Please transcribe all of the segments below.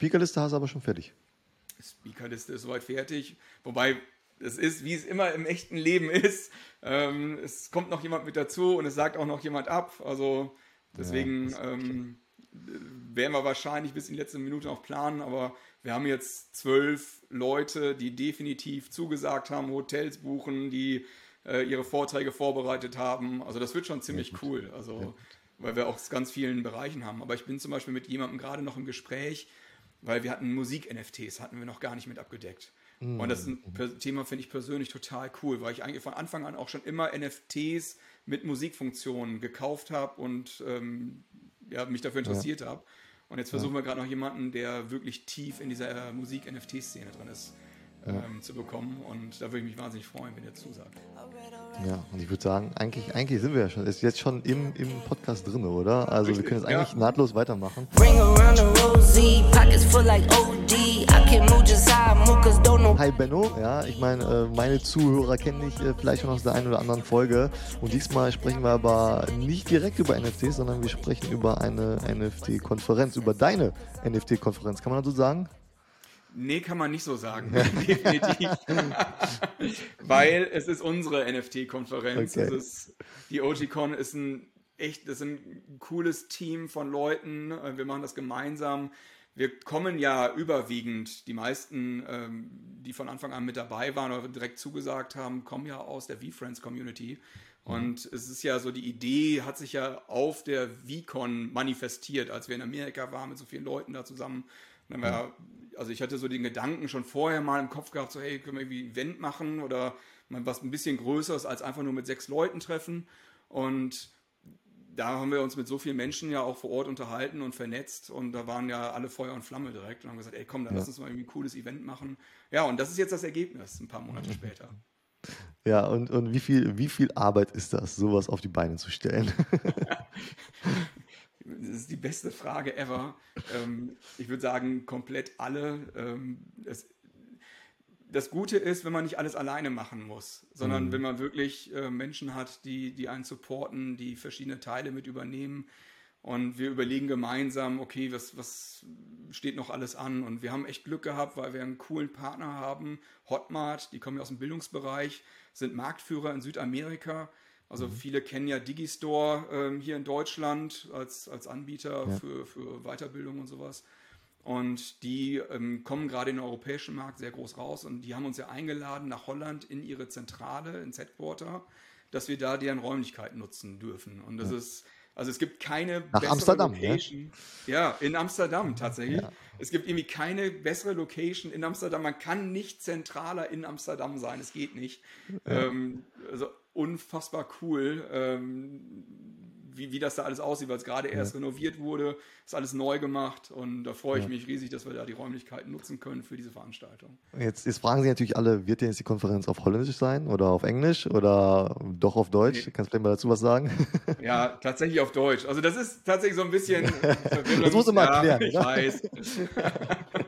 Speakerliste hast du aber schon fertig. Speakerliste ist soweit fertig. Wobei es ist, wie es immer im echten Leben ist. Ähm, es kommt noch jemand mit dazu und es sagt auch noch jemand ab. Also deswegen ja, ähm, werden wir wahrscheinlich bis in die letzte Minute noch planen, aber wir haben jetzt zwölf Leute, die definitiv zugesagt haben, Hotels buchen, die äh, ihre Vorträge vorbereitet haben. Also das wird schon ziemlich cool. Also weil wir auch ganz vielen Bereichen haben. Aber ich bin zum Beispiel mit jemandem gerade noch im Gespräch, weil wir hatten Musik-NFTs, hatten wir noch gar nicht mit abgedeckt. Mhm. Und das ist ein mhm. Thema, finde ich persönlich total cool, weil ich eigentlich von Anfang an auch schon immer NFTs mit Musikfunktionen gekauft habe und ähm, ja, mich dafür interessiert ja. habe. Und jetzt versuchen ja. wir gerade noch jemanden, der wirklich tief in dieser Musik-NFT-Szene drin ist ähm, zu bekommen. Und da würde ich mich wahnsinnig freuen, wenn ihr zusagt. Ja, und ich würde sagen, eigentlich, eigentlich sind wir ja schon, ist jetzt schon im, im Podcast drin, oder? Also Richtig, wir können jetzt eigentlich ja. nahtlos weitermachen. Hi Benno, ja, ich meine, äh, meine Zuhörer kennen dich äh, vielleicht schon aus der einen oder anderen Folge. Und diesmal sprechen wir aber nicht direkt über NFTs, sondern wir sprechen über eine NFT-Konferenz, über deine NFT-Konferenz. Kann man das so sagen? Nee, kann man nicht so sagen. Definitiv. Weil es ist unsere NFT-Konferenz. Okay. die OGCon ist ein echt, das ist ein cooles Team von Leuten. Wir machen das gemeinsam. Wir kommen ja überwiegend, die meisten, ähm, die von Anfang an mit dabei waren oder direkt zugesagt haben, kommen ja aus der V-Friends Community. Mhm. Und es ist ja so, die Idee hat sich ja auf der VCon manifestiert, als wir in Amerika waren mit so vielen Leuten da zusammen. dann haben wir also ich hatte so den Gedanken schon vorher mal im Kopf gehabt, so hey, können wir irgendwie ein Event machen oder mal was ein bisschen Größeres als einfach nur mit sechs Leuten treffen. Und da haben wir uns mit so vielen Menschen ja auch vor Ort unterhalten und vernetzt und da waren ja alle Feuer und Flamme direkt und haben gesagt, ey komm, dann ja. lass uns mal irgendwie ein cooles Event machen. Ja, und das ist jetzt das Ergebnis, ein paar Monate später. Ja, und, und wie, viel, wie viel Arbeit ist das, sowas auf die Beine zu stellen? Das ist die beste Frage ever. Ähm, ich würde sagen, komplett alle. Ähm, es, das Gute ist, wenn man nicht alles alleine machen muss, sondern mhm. wenn man wirklich äh, Menschen hat, die, die einen supporten, die verschiedene Teile mit übernehmen. Und wir überlegen gemeinsam, okay, was, was steht noch alles an? Und wir haben echt Glück gehabt, weil wir einen coolen Partner haben, Hotmart, die kommen ja aus dem Bildungsbereich, sind Marktführer in Südamerika also mhm. viele kennen ja Digistore ähm, hier in Deutschland als, als Anbieter ja. für, für Weiterbildung und sowas. Und die ähm, kommen gerade in den europäischen Markt sehr groß raus und die haben uns ja eingeladen nach Holland in ihre Zentrale, ins Headquarter, dass wir da deren Räumlichkeiten nutzen dürfen. Und das ja. ist, also es gibt keine nach bessere Amsterdam, Location. Ja? ja, in Amsterdam tatsächlich. Ja. Es gibt irgendwie keine bessere Location in Amsterdam. Man kann nicht zentraler in Amsterdam sein. Es geht nicht. Ähm, also unfassbar cool, ähm, wie, wie das da alles aussieht, weil es gerade erst ja. renoviert wurde, ist alles neu gemacht und da freue ich ja. mich riesig, dass wir da die Räumlichkeiten nutzen können für diese Veranstaltung. Jetzt, jetzt fragen sich natürlich alle, wird denn jetzt die Konferenz auf Holländisch sein oder auf Englisch oder doch auf Deutsch? Nee. Kannst du vielleicht mal dazu was sagen? Ja, tatsächlich auf Deutsch. Also das ist tatsächlich so ein bisschen Das musst du mal erklären. ich weiß.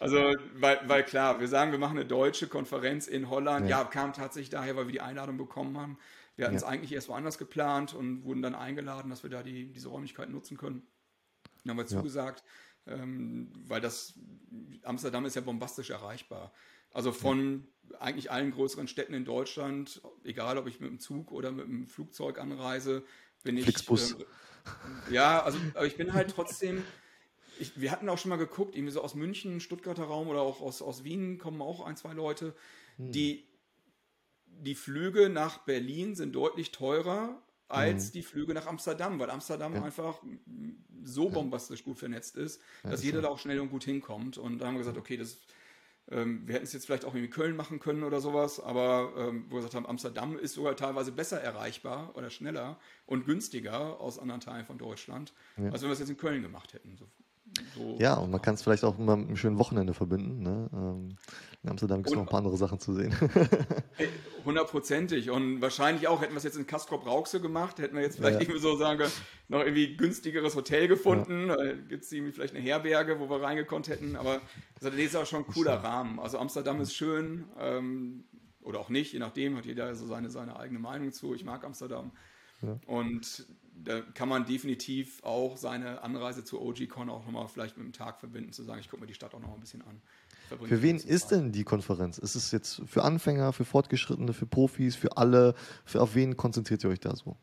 Also, weil, weil klar, wir sagen, wir machen eine deutsche Konferenz in Holland. Ja, ja kam tatsächlich daher, weil wir die Einladung bekommen haben. Wir hatten es eigentlich erst woanders geplant und wurden dann eingeladen, dass wir da die, diese Räumlichkeiten nutzen können. Dann haben wir zugesagt, ähm, weil das Amsterdam ist ja bombastisch erreichbar. Also von eigentlich allen größeren Städten in Deutschland, egal ob ich mit dem Zug oder mit dem Flugzeug anreise, bin ich. Flixbus. Äh, ja, also aber ich bin halt trotzdem ich, wir hatten auch schon mal geguckt, irgendwie so aus München, Stuttgarter Raum oder auch aus, aus Wien kommen auch ein, zwei Leute. Hm. Die, die Flüge nach Berlin sind deutlich teurer als hm. die Flüge nach Amsterdam, weil Amsterdam ja. einfach so bombastisch gut vernetzt ist, dass jeder so. da auch schnell und gut hinkommt. Und da haben wir gesagt, okay, das ähm, wir hätten es jetzt vielleicht auch irgendwie Köln machen können oder sowas, aber ähm, wo wir gesagt haben, Amsterdam ist sogar teilweise besser erreichbar oder schneller und günstiger aus anderen Teilen von Deutschland, ja. als wenn wir es jetzt in Köln gemacht hätten. So so ja, und man kann es vielleicht auch immer mit einem schönen Wochenende verbinden. Ne? Ähm, in Amsterdam gibt es noch ein paar andere Sachen zu sehen. Hundertprozentig. Und wahrscheinlich auch, hätten wir es jetzt in Castrop Rauxel gemacht, hätten wir jetzt vielleicht ja. irgendwie so sagen noch irgendwie günstigeres Hotel gefunden. Ja. Gibt es irgendwie vielleicht eine Herberge, wo wir reingekonnt hätten. Aber das ist auch schon ein cooler Rahmen. Also Amsterdam ist schön. Ähm, oder auch nicht, je nachdem, hat jeder so seine, seine eigene Meinung zu. Ich mag Amsterdam. Ja. Und da kann man definitiv auch seine Anreise zur OG-Con auch nochmal vielleicht mit einem Tag verbinden, zu sagen, ich gucke mir die Stadt auch noch ein bisschen an. Für wen ist denn die Konferenz? Ist es jetzt für Anfänger, für Fortgeschrittene, für Profis, für alle? Für auf wen konzentriert ihr euch da so?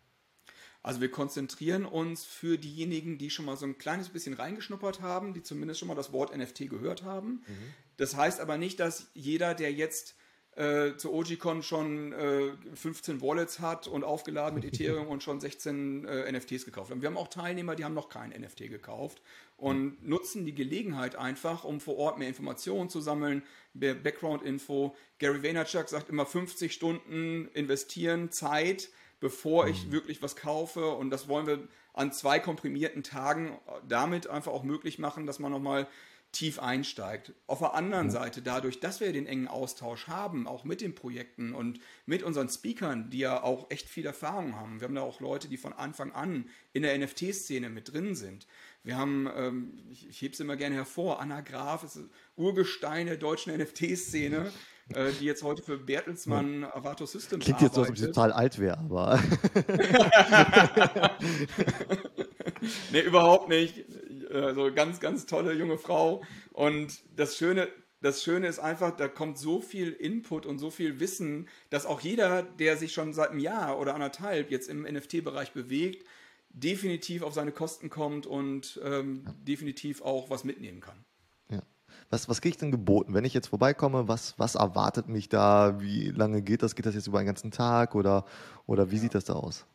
Also wir konzentrieren uns für diejenigen, die schon mal so ein kleines bisschen reingeschnuppert haben, die zumindest schon mal das Wort NFT gehört haben. Mhm. Das heißt aber nicht, dass jeder, der jetzt äh, zur OGCon schon äh, 15 Wallets hat und aufgeladen mit Ethereum und schon 16 äh, NFTs gekauft haben. Wir haben auch Teilnehmer, die haben noch kein NFT gekauft und nutzen die Gelegenheit einfach, um vor Ort mehr Informationen zu sammeln, mehr Background-Info. Gary Vaynerchuk sagt immer 50 Stunden investieren, Zeit, bevor ich mhm. wirklich was kaufe und das wollen wir an zwei komprimierten Tagen damit einfach auch möglich machen, dass man nochmal tief einsteigt. Auf der anderen. Seite, dadurch, dass wir den engen Austausch haben, auch mit den Projekten und mit unseren Speakern, die ja auch echt viel Erfahrung haben. Wir haben da auch Leute, die von Anfang an in der NFT-Szene mit drin sind. Wir haben, ähm, ich, ich hebe es immer gerne hervor, Anna Graf ist Urgestein der deutschen NFT-Szene. Äh, die jetzt heute für Bertelsmann. Avato Systems Klingt jetzt so, als ob sie total alt wäre, aber. nee, überhaupt nicht also ganz, ganz tolle junge Frau. Und das Schöne, das Schöne ist einfach, da kommt so viel Input und so viel Wissen, dass auch jeder, der sich schon seit einem Jahr oder anderthalb jetzt im NFT-Bereich bewegt, definitiv auf seine Kosten kommt und ähm, definitiv auch was mitnehmen kann. Ja. Was, was kriege ich denn geboten? Wenn ich jetzt vorbeikomme, was, was erwartet mich da? Wie lange geht das? Geht das jetzt über einen ganzen Tag oder, oder wie ja. sieht das da aus?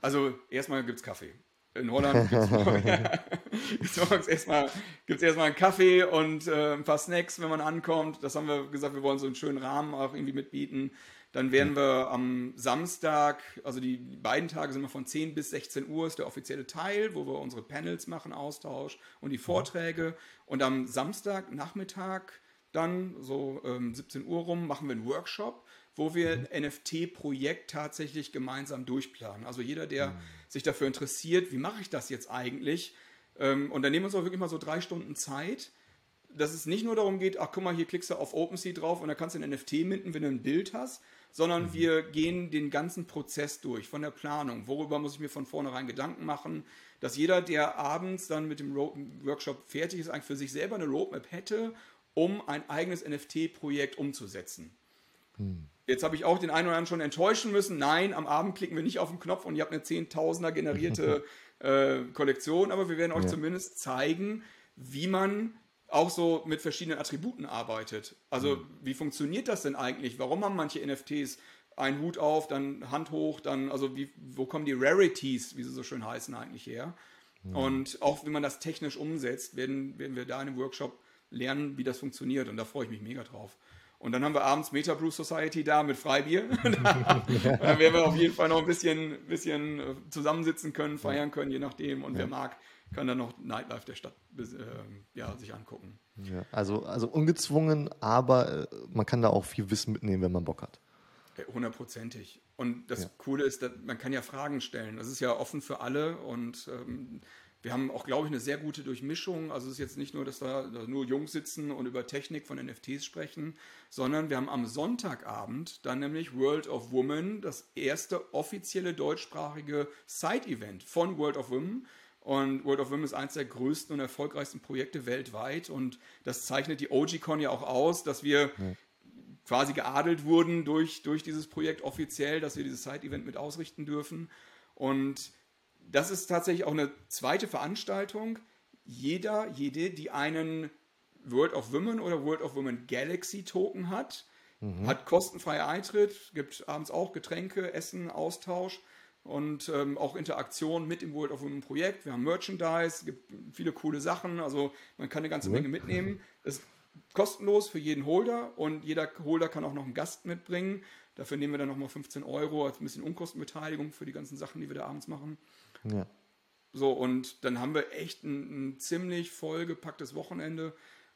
Also erstmal gibt es Kaffee. In Holland gibt es morgens erstmal, gibt's erstmal einen Kaffee und äh, ein paar Snacks, wenn man ankommt. Das haben wir gesagt, wir wollen so einen schönen Rahmen auch irgendwie mitbieten. Dann werden wir am Samstag, also die, die, beiden Tage sind wir von 10 bis 16 Uhr, ist der offizielle Teil, wo wir unsere Panels machen, Austausch und die Vorträge. Und am Samstag Nachmittag dann, so ähm, 17 Uhr rum, machen wir einen Workshop wo wir ein NFT-Projekt tatsächlich gemeinsam durchplanen. Also jeder, der mhm. sich dafür interessiert, wie mache ich das jetzt eigentlich? Ähm, und dann nehmen wir uns auch wirklich mal so drei Stunden Zeit, dass es nicht nur darum geht, ach guck mal, hier klickst du auf OpenSea drauf und da kannst du ein NFT minden, wenn du ein Bild hast, sondern mhm. wir gehen den ganzen Prozess durch, von der Planung. Worüber muss ich mir von vornherein Gedanken machen, dass jeder, der abends dann mit dem Workshop fertig ist, eigentlich für sich selber eine Roadmap hätte, um ein eigenes NFT-Projekt umzusetzen. Mhm. Jetzt habe ich auch den einen oder anderen schon enttäuschen müssen. Nein, am Abend klicken wir nicht auf den Knopf und ihr habt eine Zehntausender generierte äh, Kollektion, aber wir werden euch ja. zumindest zeigen, wie man auch so mit verschiedenen Attributen arbeitet. Also mhm. wie funktioniert das denn eigentlich? Warum haben manche NFTs einen Hut auf, dann Hand hoch, dann, also wie, wo kommen die Rarities, wie sie so schön heißen, eigentlich her? Mhm. Und auch wie man das technisch umsetzt, werden, werden wir da in dem Workshop lernen, wie das funktioniert. Und da freue ich mich mega drauf. Und dann haben wir abends Meta Brew Society da mit Freibier. dann werden wir auf jeden Fall noch ein bisschen, bisschen äh, zusammensitzen können, feiern können, je nachdem. Und ja. wer mag, kann dann noch Nightlife der Stadt äh, ja, sich angucken. Ja, also, also ungezwungen, aber äh, man kann da auch viel Wissen mitnehmen, wenn man Bock hat. Hundertprozentig. Und das ja. Coole ist, dass man kann ja Fragen stellen. Das ist ja offen für alle und ähm, wir haben auch, glaube ich, eine sehr gute Durchmischung. Also es ist jetzt nicht nur, dass da, nur Jungs sitzen und über Technik von NFTs sprechen, sondern wir haben am Sonntagabend dann nämlich World of Women, das erste offizielle deutschsprachige Side-Event von World of Women. Und World of Women ist eines der größten und erfolgreichsten Projekte weltweit. Und das zeichnet die OG-Con ja auch aus, dass wir ja. quasi geadelt wurden durch, durch dieses Projekt offiziell, dass wir dieses Side-Event mit ausrichten dürfen. Und das ist tatsächlich auch eine zweite Veranstaltung. Jeder, jede, die einen World of Women oder World of Women Galaxy Token hat, mhm. hat kostenfreie Eintritt, gibt abends auch Getränke, Essen, Austausch und ähm, auch Interaktion mit dem World of Women Projekt. Wir haben Merchandise, gibt viele coole Sachen, also man kann eine ganze. Menge mitnehmen. Es ist kostenlos für jeden Holder und jeder Holder kann auch noch einen Gast mitbringen. Dafür nehmen wir dann nochmal 15 Euro als ein bisschen Unkostenbeteiligung für die ganzen Sachen, die wir da abends machen. Ja. So, und dann haben wir echt ein, ein ziemlich vollgepacktes Wochenende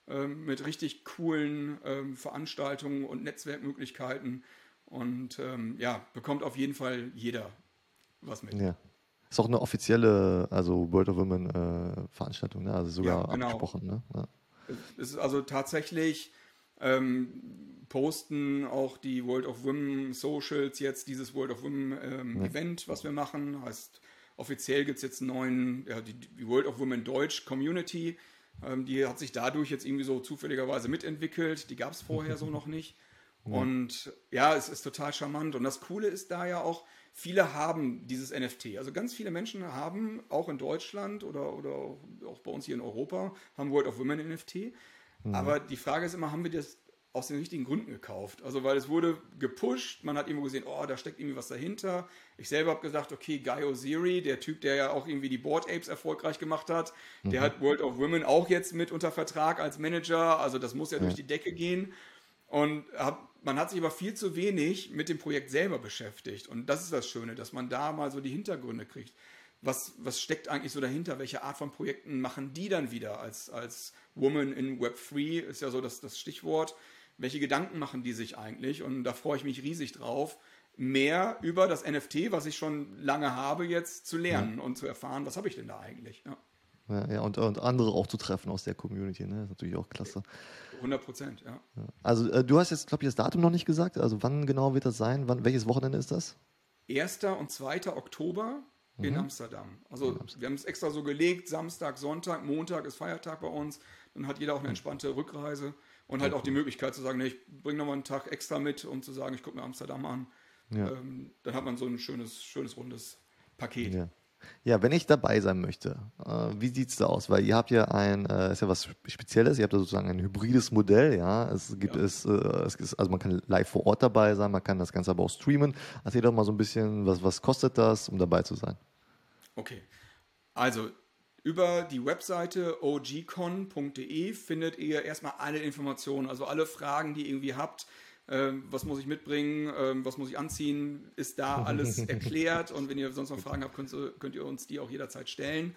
ähm, mit richtig coolen ähm, Veranstaltungen und Netzwerkmöglichkeiten. Und ähm, ja, bekommt auf jeden Fall jeder was mit. Ja. Ist auch eine offizielle, also World of Women äh, Veranstaltung, ne? also sogar ja, genau. abgesprochen. Ne? Ja. Es ist also tatsächlich, ähm, posten auch die World of Women Socials jetzt dieses World of Women ähm, ja. Event, was wir machen, heißt offiziell gibt es jetzt einen neuen, ja, die, die World of Women Deutsch Community. Ähm, die hat sich dadurch jetzt irgendwie so zufälligerweise mitentwickelt. Die gab es vorher so noch nicht. Und ja, es ist total charmant. Und das Coole ist da ja auch, viele haben dieses NFT. Also ganz viele Menschen haben auch in Deutschland oder, oder auch bei uns hier in Europa, haben World of Women NFT. Mhm. Aber die Frage ist immer, haben wir das aus den richtigen Gründen gekauft? Also weil es wurde gepusht, man hat irgendwo gesehen, oh, da steckt irgendwie was dahinter. Ich selber habe gesagt, okay, Guy Oziri, der Typ, der ja auch irgendwie die Board Apes erfolgreich gemacht hat, mhm. der hat World of Women auch jetzt mit unter Vertrag als Manager. Also das muss ja, ja. durch die Decke gehen. Und hab, man hat sich aber viel zu wenig mit dem Projekt selber beschäftigt. Und das ist das Schöne, dass man da mal so die Hintergründe kriegt. Was, was steckt eigentlich so dahinter? Welche Art von Projekten machen die dann wieder als, als Woman in Web 3? Ist ja so das, das Stichwort. Welche Gedanken machen die sich eigentlich? Und da freue ich mich riesig drauf, mehr über das NFT, was ich schon lange habe, jetzt zu lernen ja. und zu erfahren, was habe ich denn da eigentlich? Ja. Ja, ja und, und, andere auch zu treffen aus der Community, ne? Das ist natürlich auch klasse. 100 Prozent, ja. Also äh, du hast jetzt, glaube ich, das Datum noch nicht gesagt. Also wann genau wird das sein? Wann, welches Wochenende ist das? 1. und 2. Oktober mhm. in Amsterdam. Also in Amsterdam. wir haben es extra so gelegt, Samstag, Sonntag, Montag ist Feiertag bei uns. Dann hat jeder auch eine mhm. entspannte Rückreise und halt auch die Möglichkeit zu sagen, nee, ich bringe nochmal einen Tag extra mit, um zu sagen, ich gucke mir Amsterdam an. Ja. Ähm, dann hat man so ein schönes, schönes rundes Paket. Ja. Ja, wenn ich dabei sein möchte, äh, wie sieht es da aus? Weil ihr habt ja ein, äh, ist ja was Spezielles, ihr habt da sozusagen ein hybrides Modell, ja. Es gibt ja. es, äh, es ist, also man kann live vor Ort dabei sein, man kann das Ganze aber auch streamen. Erzähl doch mal so ein bisschen, was, was kostet das, um dabei zu sein? Okay. Also über die Webseite ogcon.de findet ihr erstmal alle Informationen, also alle Fragen, die ihr irgendwie habt ähm, was muss ich mitbringen, ähm, was muss ich anziehen, ist da alles erklärt. Und wenn ihr sonst noch Fragen habt, könnt, könnt ihr uns die auch jederzeit stellen.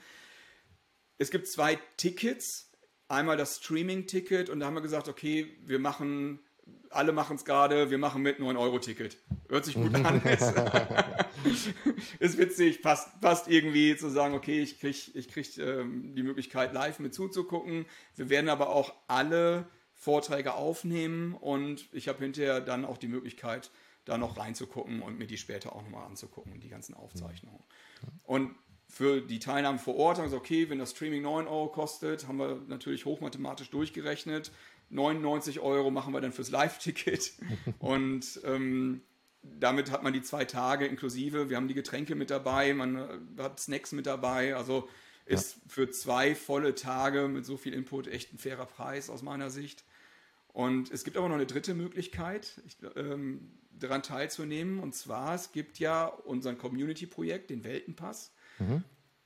Es gibt zwei Tickets. Einmal das Streaming-Ticket und da haben wir gesagt, okay, wir machen, alle machen es gerade, wir machen mit 9-Euro-Ticket. Hört sich gut an. ist, ist witzig, passt, passt irgendwie zu sagen, okay, ich kriege ich krieg, ähm, die Möglichkeit, live mit zuzugucken. Wir werden aber auch alle Vorträge aufnehmen und ich habe hinterher dann auch die Möglichkeit, da noch reinzugucken und mir die später auch nochmal anzugucken, die ganzen Aufzeichnungen. Und für die Teilnahme vor Ort haben wir gesagt, okay, wenn das Streaming 9 Euro kostet, haben wir natürlich hochmathematisch durchgerechnet. 99 Euro machen wir dann fürs Live-Ticket. und ähm, damit hat man die zwei Tage inklusive. Wir haben die Getränke mit dabei, man äh, hat Snacks mit dabei. Also ist ja. für zwei volle Tage mit so viel Input echt ein fairer Preis aus meiner Sicht. Und es gibt aber noch eine dritte Möglichkeit, ähm, daran teilzunehmen. Und zwar, es gibt ja unseren Community-Projekt, den Weltenpass. Mhm.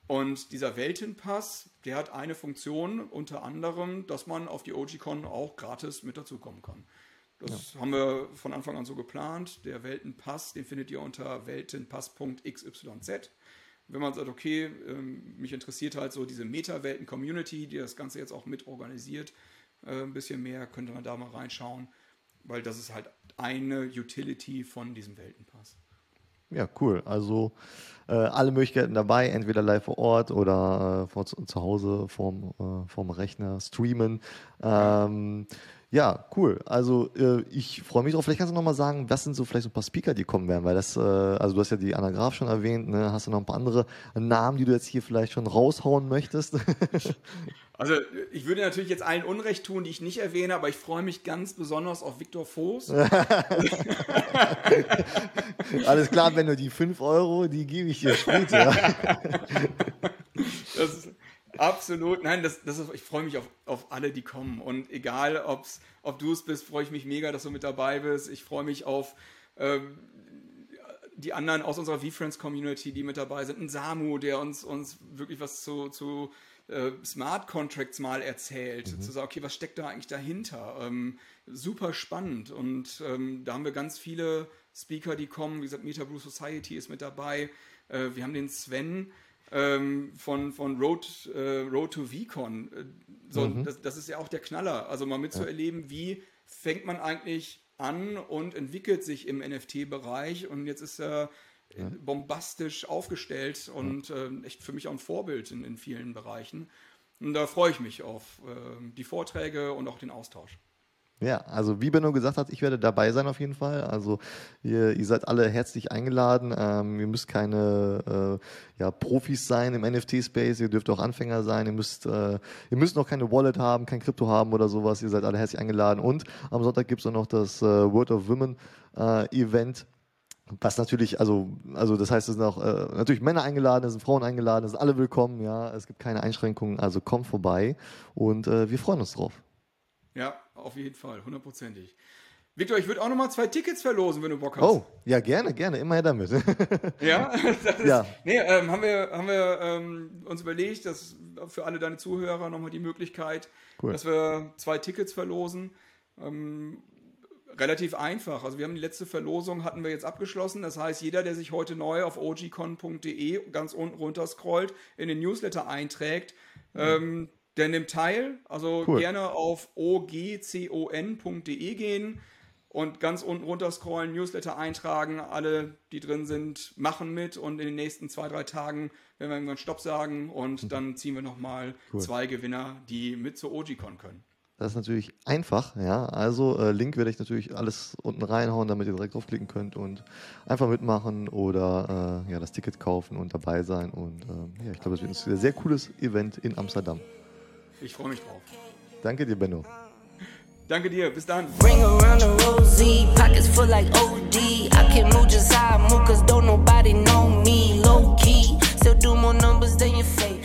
Und dieser Weltenpass, der hat eine Funktion, unter anderem, dass man auf die OGCon auch gratis mit dazukommen kann. Das ja. haben wir von Anfang an so geplant. Der Weltenpass, den findet ihr unter weltenpass.xyz. Wenn man sagt, okay, ähm, mich interessiert halt so diese Meta-Welten-Community, die das Ganze jetzt auch mit organisiert, äh, ein bisschen mehr, könnte man da mal reinschauen, weil das ist halt eine Utility von diesem Weltenpass. Ja, cool. Also äh, alle Möglichkeiten dabei, entweder live vor Ort oder äh, vor, zu Hause vorm, äh, vorm Rechner streamen. Ähm, ja, cool. Also äh, ich freue mich drauf. Vielleicht kannst du noch mal sagen, was sind so vielleicht so ein paar Speaker, die kommen werden, weil das, äh, also du hast ja die Anna Graf schon erwähnt, ne? hast du noch ein paar andere Namen, die du jetzt hier vielleicht schon raushauen möchtest? also ich würde natürlich jetzt allen Unrecht tun, die ich nicht erwähne, aber ich freue mich ganz besonders auf Viktor Voß. Alles klar, wenn du die 5 Euro, die gebe ich dir später. das ist Absolut. Nein, das, das ist, ich freue mich auf, auf alle, die kommen. Und egal, ob's, ob du es bist, freue ich mich mega, dass du mit dabei bist. Ich freue mich auf ähm, die anderen aus unserer V-Friends-Community, die mit dabei sind. Ein Samu, der uns, uns wirklich was zu, zu äh, Smart Contracts mal erzählt. Mhm. Zu sagen, okay, was steckt da eigentlich dahinter? Ähm, super spannend. Und ähm, da haben wir ganz viele Speaker, die kommen. Wie gesagt, Meta Blue Society ist mit dabei. Äh, wir haben den Sven ähm, von, von Road, äh, Road to VCon. Äh, so, mhm. das, das, ist ja auch der Knaller. Also mal mitzuerleben, ja. wie fängt man eigentlich an und entwickelt sich im NFT-Bereich und jetzt ist er ja. bombastisch aufgestellt und äh, echt für mich auch ein Vorbild in, in vielen Bereichen. Und da freue ich mich auf äh, die Vorträge und auch den Austausch. Ja, also wie Benno gesagt hat, ich werde dabei sein auf jeden Fall. Also ihr, ihr seid alle herzlich eingeladen. Ähm, ihr müsst keine äh, ja, Profis sein im NFT-Space, ihr dürft auch Anfänger sein, ihr müsst, äh, ihr müsst noch keine Wallet haben, kein Krypto haben oder sowas. Ihr seid alle herzlich eingeladen. Und am Sonntag gibt es auch noch das äh, World of Women äh, Event. Was natürlich, also, also das heißt, es sind auch äh, natürlich Männer eingeladen, es sind Frauen eingeladen, es sind alle willkommen, ja, es gibt keine Einschränkungen, also kommt vorbei und äh, wir freuen uns drauf. Ja, auf jeden Fall, hundertprozentig. Victor, ich würde auch noch mal zwei Tickets verlosen, wenn du Bock hast. Oh, ja, gerne, gerne, immer her damit. ja, das ist, ja. Nee, ähm, haben wir, haben wir ähm, uns überlegt, dass für alle deine Zuhörer nochmal die Möglichkeit, cool. dass wir zwei Tickets verlosen. Ähm, relativ einfach. Also wir haben die letzte Verlosung hatten wir jetzt abgeschlossen. Das heißt, jeder, der sich heute neu auf ogcon.de ganz unten runter scrollt, in den Newsletter einträgt, mhm. ähm, der nimmt teil. Also cool. gerne auf ogcon.de gehen und ganz unten runter scrollen, Newsletter eintragen. Alle, die drin sind, machen mit und in den nächsten zwei, drei Tagen werden wir irgendwann Stopp sagen und mhm. dann ziehen wir nochmal cool. zwei Gewinner, die mit zur OGCon können. Das ist natürlich einfach, ja. Also äh, Link werde ich natürlich alles unten reinhauen, damit ihr direkt draufklicken könnt und einfach mitmachen oder äh, ja, das Ticket kaufen und dabei sein. Und äh, ja, ich glaube, es wird ein sehr cooles Event in Amsterdam. Ich freue mich drauf. Danke dir, Benno. Danke dir, bis dann. Ring around the rosy, pockets full like OD. I can move just how I move, cause don't nobody know me. Low key, still do more numbers than your face.